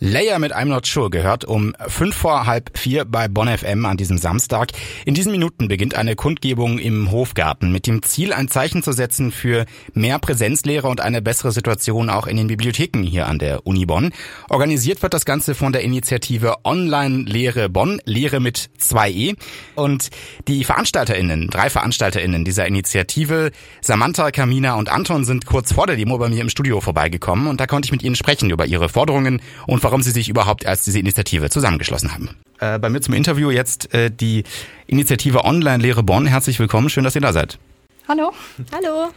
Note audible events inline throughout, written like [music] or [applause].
Layer mit I'm Not Sure gehört um fünf vor halb vier bei Bonn FM an diesem Samstag. In diesen Minuten beginnt eine Kundgebung im Hofgarten mit dem Ziel, ein Zeichen zu setzen für mehr Präsenzlehre und eine bessere Situation auch in den Bibliotheken hier an der Uni Bonn. Organisiert wird das Ganze von der Initiative Online-Lehre Bonn, Lehre mit 2e. Und die VeranstalterInnen, drei VeranstalterInnen dieser Initiative, Samantha, Kamina und Anton sind kurz vor der Demo bei mir im Studio vorbeigekommen und da konnte ich mit ihnen sprechen über ihre Forderungen und warum sie sich überhaupt als diese Initiative zusammengeschlossen haben. Äh, bei mir zum Interview jetzt äh, die Initiative Online-Lehre Bonn. Herzlich willkommen, schön, dass ihr da seid. Hallo. Hallo.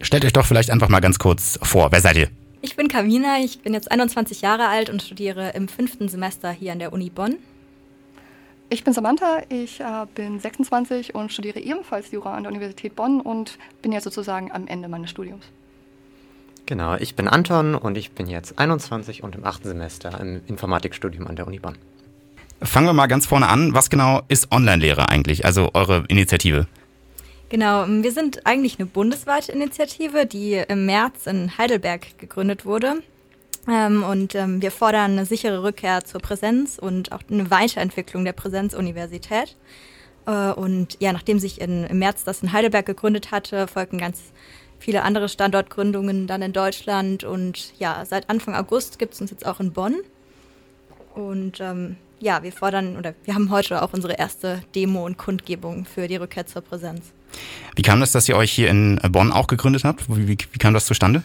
Stellt euch doch vielleicht einfach mal ganz kurz vor. Wer seid ihr? Ich bin Kamina, ich bin jetzt 21 Jahre alt und studiere im fünften Semester hier an der Uni Bonn. Ich bin Samantha, ich äh, bin 26 und studiere ebenfalls Jura an der Universität Bonn und bin jetzt sozusagen am Ende meines Studiums. Genau, ich bin Anton und ich bin jetzt 21 und im achten Semester im Informatikstudium an der Uni Bonn. Fangen wir mal ganz vorne an. Was genau ist Online-Lehre eigentlich, also eure Initiative? Genau, wir sind eigentlich eine bundesweite Initiative, die im März in Heidelberg gegründet wurde. Ähm, und ähm, wir fordern eine sichere Rückkehr zur Präsenz und auch eine Weiterentwicklung der Präsenzuniversität. Äh, und ja, nachdem sich in, im März das in Heidelberg gegründet hatte, folgten ganz viele andere Standortgründungen dann in Deutschland. Und ja, seit Anfang August gibt es uns jetzt auch in Bonn. Und ähm, ja, wir fordern oder wir haben heute auch unsere erste Demo und Kundgebung für die Rückkehr zur Präsenz. Wie kam das, dass ihr euch hier in Bonn auch gegründet habt? Wie, wie, wie kam das zustande?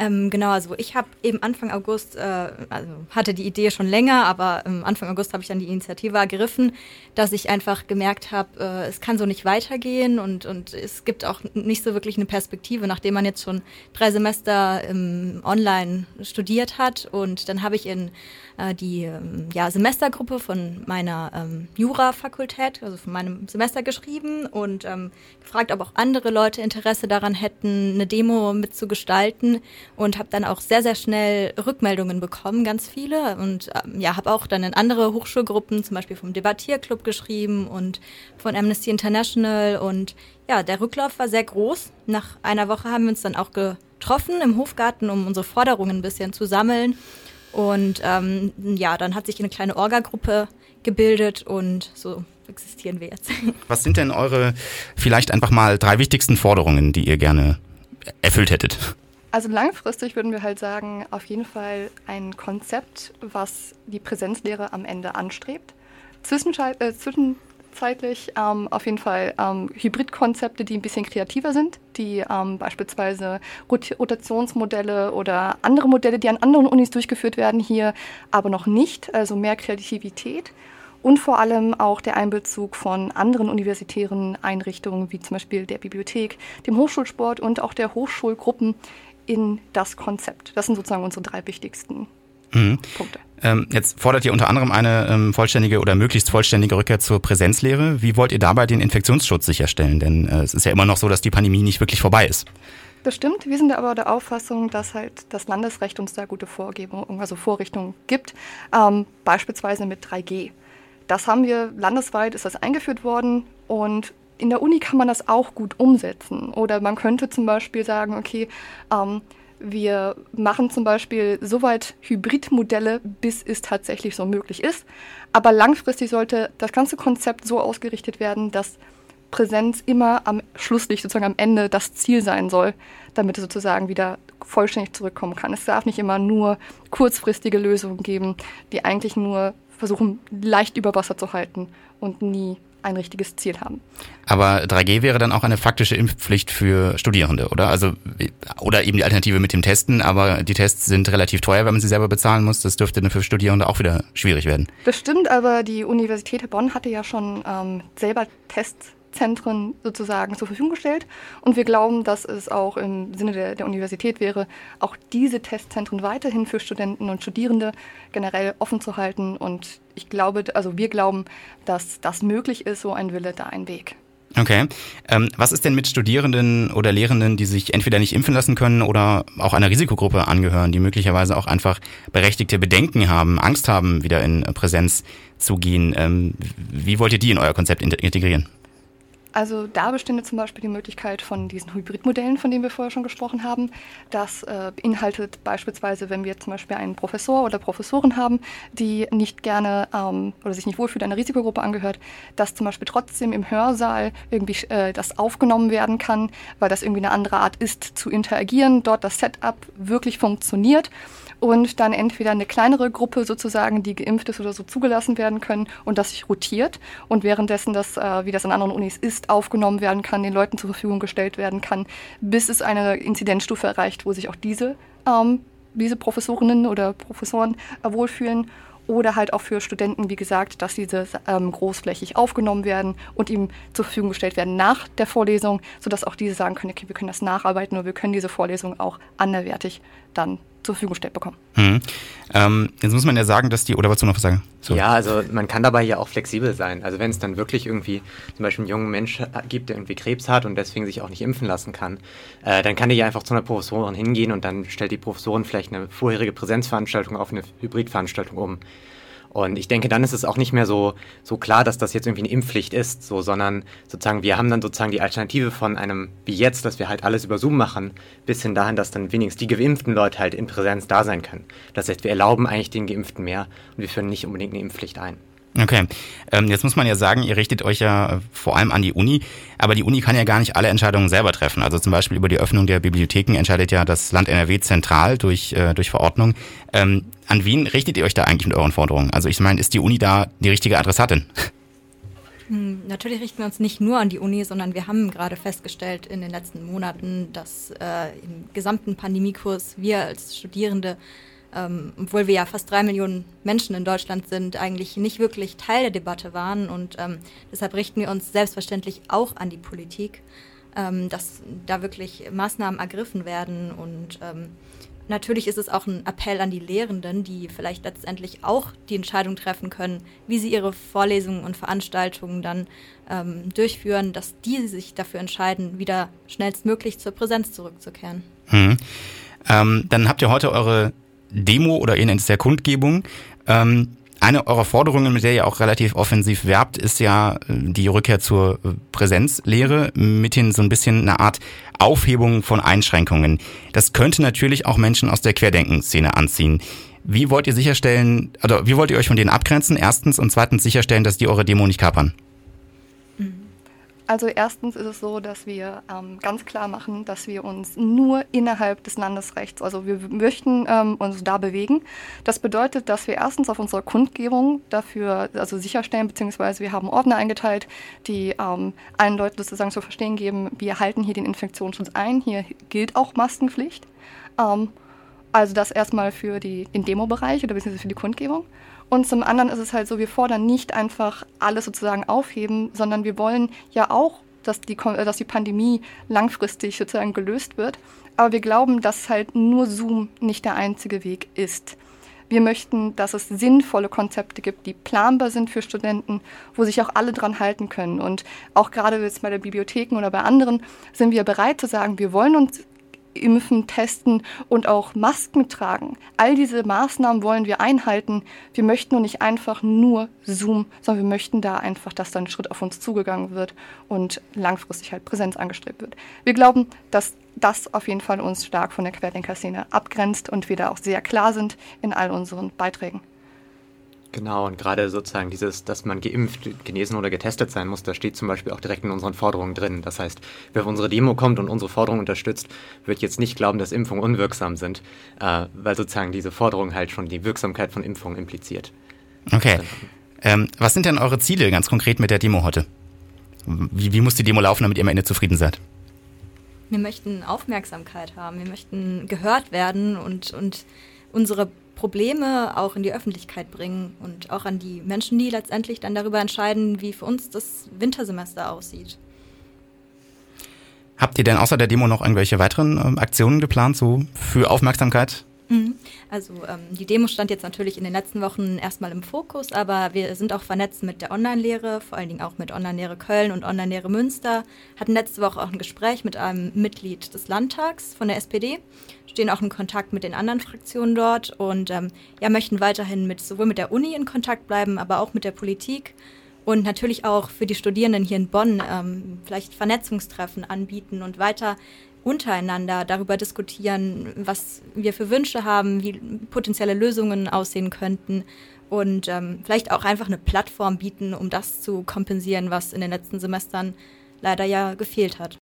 Ähm, genau, also ich habe eben Anfang August, äh, also hatte die Idee schon länger, aber ähm, Anfang August habe ich dann die Initiative ergriffen, dass ich einfach gemerkt habe, äh, es kann so nicht weitergehen und, und es gibt auch nicht so wirklich eine Perspektive, nachdem man jetzt schon drei Semester ähm, online studiert hat. Und dann habe ich in äh, die ähm, ja, Semestergruppe von meiner ähm, Jura-Fakultät, also von meinem Semester geschrieben und ähm, gefragt, ob auch andere Leute Interesse daran hätten, eine Demo mitzugestalten und habe dann auch sehr, sehr schnell Rückmeldungen bekommen, ganz viele. Und ähm, ja, habe auch dann in andere Hochschulgruppen, zum Beispiel vom Debattierclub geschrieben und von Amnesty International. Und ja, der Rücklauf war sehr groß. Nach einer Woche haben wir uns dann auch getroffen im Hofgarten, um unsere Forderungen ein bisschen zu sammeln. Und ähm, ja, dann hat sich eine kleine Orga-Gruppe gebildet und so existieren wir jetzt. [laughs] Was sind denn eure vielleicht einfach mal drei wichtigsten Forderungen, die ihr gerne erfüllt hättet? Also langfristig würden wir halt sagen, auf jeden Fall ein Konzept, was die Präsenzlehre am Ende anstrebt. Zwischenzeit, äh, zwischenzeitlich ähm, auf jeden Fall ähm, Hybridkonzepte, die ein bisschen kreativer sind, die ähm, beispielsweise Rot Rotationsmodelle oder andere Modelle, die an anderen Unis durchgeführt werden, hier aber noch nicht, also mehr Kreativität und vor allem auch der Einbezug von anderen universitären Einrichtungen, wie zum Beispiel der Bibliothek, dem Hochschulsport und auch der Hochschulgruppen, in das Konzept. Das sind sozusagen unsere drei wichtigsten mhm. Punkte. Ähm, jetzt fordert ihr unter anderem eine ähm, vollständige oder möglichst vollständige Rückkehr zur Präsenzlehre. Wie wollt ihr dabei den Infektionsschutz sicherstellen? Denn äh, es ist ja immer noch so, dass die Pandemie nicht wirklich vorbei ist. Das stimmt. Wir sind aber der Auffassung, dass halt das Landesrecht uns da gute Vorgebungen, also Vorrichtungen gibt, ähm, beispielsweise mit 3G. Das haben wir landesweit, ist das eingeführt worden und in der Uni kann man das auch gut umsetzen. Oder man könnte zum Beispiel sagen, okay, ähm, wir machen zum Beispiel soweit Hybridmodelle, bis es tatsächlich so möglich ist. Aber langfristig sollte das ganze Konzept so ausgerichtet werden, dass Präsenz immer am Schlusslicht, sozusagen am Ende, das Ziel sein soll, damit es sozusagen wieder vollständig zurückkommen kann. Es darf nicht immer nur kurzfristige Lösungen geben, die eigentlich nur versuchen, leicht über Wasser zu halten und nie ein richtiges Ziel haben. Aber 3G wäre dann auch eine faktische Impfpflicht für Studierende, oder? Also oder eben die Alternative mit dem Testen, aber die Tests sind relativ teuer, wenn man sie selber bezahlen muss. Das dürfte dann für Studierende auch wieder schwierig werden. Das stimmt, aber die Universität Bonn hatte ja schon ähm, selber Tests Zentren sozusagen zur Verfügung gestellt. Und wir glauben, dass es auch im Sinne der, der, Universität wäre, auch diese Testzentren weiterhin für Studenten und Studierende generell offen zu halten. Und ich glaube, also wir glauben, dass das möglich ist, so ein Wille, da ein Weg. Okay. Ähm, was ist denn mit Studierenden oder Lehrenden, die sich entweder nicht impfen lassen können oder auch einer Risikogruppe angehören, die möglicherweise auch einfach berechtigte Bedenken haben, Angst haben, wieder in Präsenz zu gehen? Ähm, wie wollt ihr die in euer Konzept integrieren? Also da bestünde zum Beispiel die Möglichkeit von diesen Hybridmodellen, von denen wir vorher schon gesprochen haben. Das äh, beinhaltet beispielsweise, wenn wir zum Beispiel einen Professor oder Professoren haben, die nicht gerne ähm, oder sich nicht wohlfühlt, einer Risikogruppe angehört, dass zum Beispiel trotzdem im Hörsaal irgendwie äh, das aufgenommen werden kann, weil das irgendwie eine andere Art ist zu interagieren, dort das Setup wirklich funktioniert und dann entweder eine kleinere Gruppe sozusagen, die geimpft ist oder so zugelassen werden können und das sich rotiert und währenddessen das, äh, wie das an anderen Unis ist, aufgenommen werden kann, den Leuten zur Verfügung gestellt werden kann, bis es eine Inzidenzstufe erreicht, wo sich auch diese, ähm, diese Professorinnen oder Professoren äh, wohlfühlen oder halt auch für Studenten, wie gesagt, dass diese ähm, großflächig aufgenommen werden und ihm zur Verfügung gestellt werden nach der Vorlesung, sodass auch diese sagen können, okay, wir können das nacharbeiten oder wir können diese Vorlesung auch anderwertig dann zur Verfügung gestellt bekommen. Mhm. Ähm, jetzt muss man ja sagen, dass die, oder was du noch sagen? So. Ja, also man kann dabei ja auch flexibel sein. Also wenn es dann wirklich irgendwie zum Beispiel einen jungen Mensch gibt, der irgendwie Krebs hat und deswegen sich auch nicht impfen lassen kann, äh, dann kann der ja einfach zu einer Professorin hingehen und dann stellt die Professorin vielleicht eine vorherige Präsenzveranstaltung auf eine Hybridveranstaltung um. Und ich denke, dann ist es auch nicht mehr so, so klar, dass das jetzt irgendwie eine Impfpflicht ist, so, sondern sozusagen, wir haben dann sozusagen die Alternative von einem, wie jetzt, dass wir halt alles über Zoom machen, bis hin dahin, dass dann wenigstens die geimpften Leute halt in Präsenz da sein können. Das heißt, wir erlauben eigentlich den Geimpften mehr und wir führen nicht unbedingt eine Impfpflicht ein. Okay, ähm, jetzt muss man ja sagen, ihr richtet euch ja äh, vor allem an die Uni, aber die Uni kann ja gar nicht alle Entscheidungen selber treffen. Also zum Beispiel über die Öffnung der Bibliotheken entscheidet ja das Land NRW zentral durch, äh, durch Verordnung. Ähm, an wen richtet ihr euch da eigentlich mit euren Forderungen? Also ich meine, ist die Uni da die richtige Adressatin? Hm, natürlich richten wir uns nicht nur an die Uni, sondern wir haben gerade festgestellt in den letzten Monaten, dass äh, im gesamten Pandemiekurs wir als Studierende ähm, obwohl wir ja fast drei Millionen Menschen in Deutschland sind, eigentlich nicht wirklich Teil der Debatte waren. Und ähm, deshalb richten wir uns selbstverständlich auch an die Politik, ähm, dass da wirklich Maßnahmen ergriffen werden. Und ähm, natürlich ist es auch ein Appell an die Lehrenden, die vielleicht letztendlich auch die Entscheidung treffen können, wie sie ihre Vorlesungen und Veranstaltungen dann ähm, durchführen, dass die sich dafür entscheiden, wieder schnellstmöglich zur Präsenz zurückzukehren. Hm. Ähm, dann habt ihr heute eure Demo oder es ja Kundgebung. Ähm, eine eurer Forderungen, mit der ihr auch relativ offensiv werbt, ist ja äh, die Rückkehr zur äh, Präsenzlehre, mithin so ein bisschen eine Art Aufhebung von Einschränkungen. Das könnte natürlich auch Menschen aus der Querdenkenszene anziehen. Wie wollt ihr sicherstellen, oder wie wollt ihr euch von denen abgrenzen? Erstens und zweitens sicherstellen, dass die eure Demo nicht kapern? Also erstens ist es so, dass wir ähm, ganz klar machen, dass wir uns nur innerhalb des Landesrechts, also wir möchten ähm, uns da bewegen. Das bedeutet, dass wir erstens auf unserer Kundgebung dafür also sicherstellen, beziehungsweise wir haben Ordner eingeteilt, die ähm, allen Leuten sozusagen zu verstehen geben, wir halten hier den Infektionsschutz ein, hier gilt auch Maskenpflicht. Also das erstmal für die, den Demobereich oder beziehungsweise für die Kundgebung. Und zum anderen ist es halt so, wir fordern nicht einfach alles sozusagen aufheben, sondern wir wollen ja auch, dass die, dass die Pandemie langfristig sozusagen gelöst wird. Aber wir glauben, dass halt nur Zoom nicht der einzige Weg ist. Wir möchten, dass es sinnvolle Konzepte gibt, die planbar sind für Studenten, wo sich auch alle dran halten können. Und auch gerade jetzt bei der Bibliotheken oder bei anderen sind wir bereit zu sagen, wir wollen uns impfen, testen und auch Masken tragen. All diese Maßnahmen wollen wir einhalten. Wir möchten nur nicht einfach nur Zoom, sondern wir möchten da einfach, dass da ein Schritt auf uns zugegangen wird und langfristig halt Präsenz angestrebt wird. Wir glauben, dass das auf jeden Fall uns stark von der Querdenker-Szene abgrenzt und wir da auch sehr klar sind in all unseren Beiträgen. Genau, und gerade sozusagen dieses, dass man geimpft, genesen oder getestet sein muss, das steht zum Beispiel auch direkt in unseren Forderungen drin. Das heißt, wer auf unsere Demo kommt und unsere Forderungen unterstützt, wird jetzt nicht glauben, dass Impfungen unwirksam sind, äh, weil sozusagen diese Forderung halt schon die Wirksamkeit von Impfungen impliziert. Okay. Ähm, was sind denn eure Ziele ganz konkret mit der Demo heute? Wie, wie muss die Demo laufen, damit ihr am Ende zufrieden seid? Wir möchten Aufmerksamkeit haben, wir möchten gehört werden und, und unsere Probleme auch in die Öffentlichkeit bringen und auch an die Menschen, die letztendlich dann darüber entscheiden, wie für uns das Wintersemester aussieht. Habt ihr denn außer der Demo noch irgendwelche weiteren ähm, Aktionen geplant, so für Aufmerksamkeit? Mhm. Also ähm, die Demo stand jetzt natürlich in den letzten Wochen erstmal im Fokus, aber wir sind auch vernetzt mit der Online-Lehre, vor allen Dingen auch mit Online-Lehre Köln und Online-Lehre Münster. Hatten letzte Woche auch ein Gespräch mit einem Mitglied des Landtags von der SPD, stehen auch in Kontakt mit den anderen Fraktionen dort und ähm, ja, möchten weiterhin mit sowohl mit der Uni in Kontakt bleiben, aber auch mit der Politik und natürlich auch für die Studierenden hier in Bonn ähm, vielleicht Vernetzungstreffen anbieten und weiter untereinander darüber diskutieren, was wir für Wünsche haben, wie potenzielle Lösungen aussehen könnten und ähm, vielleicht auch einfach eine Plattform bieten, um das zu kompensieren, was in den letzten Semestern leider ja gefehlt hat.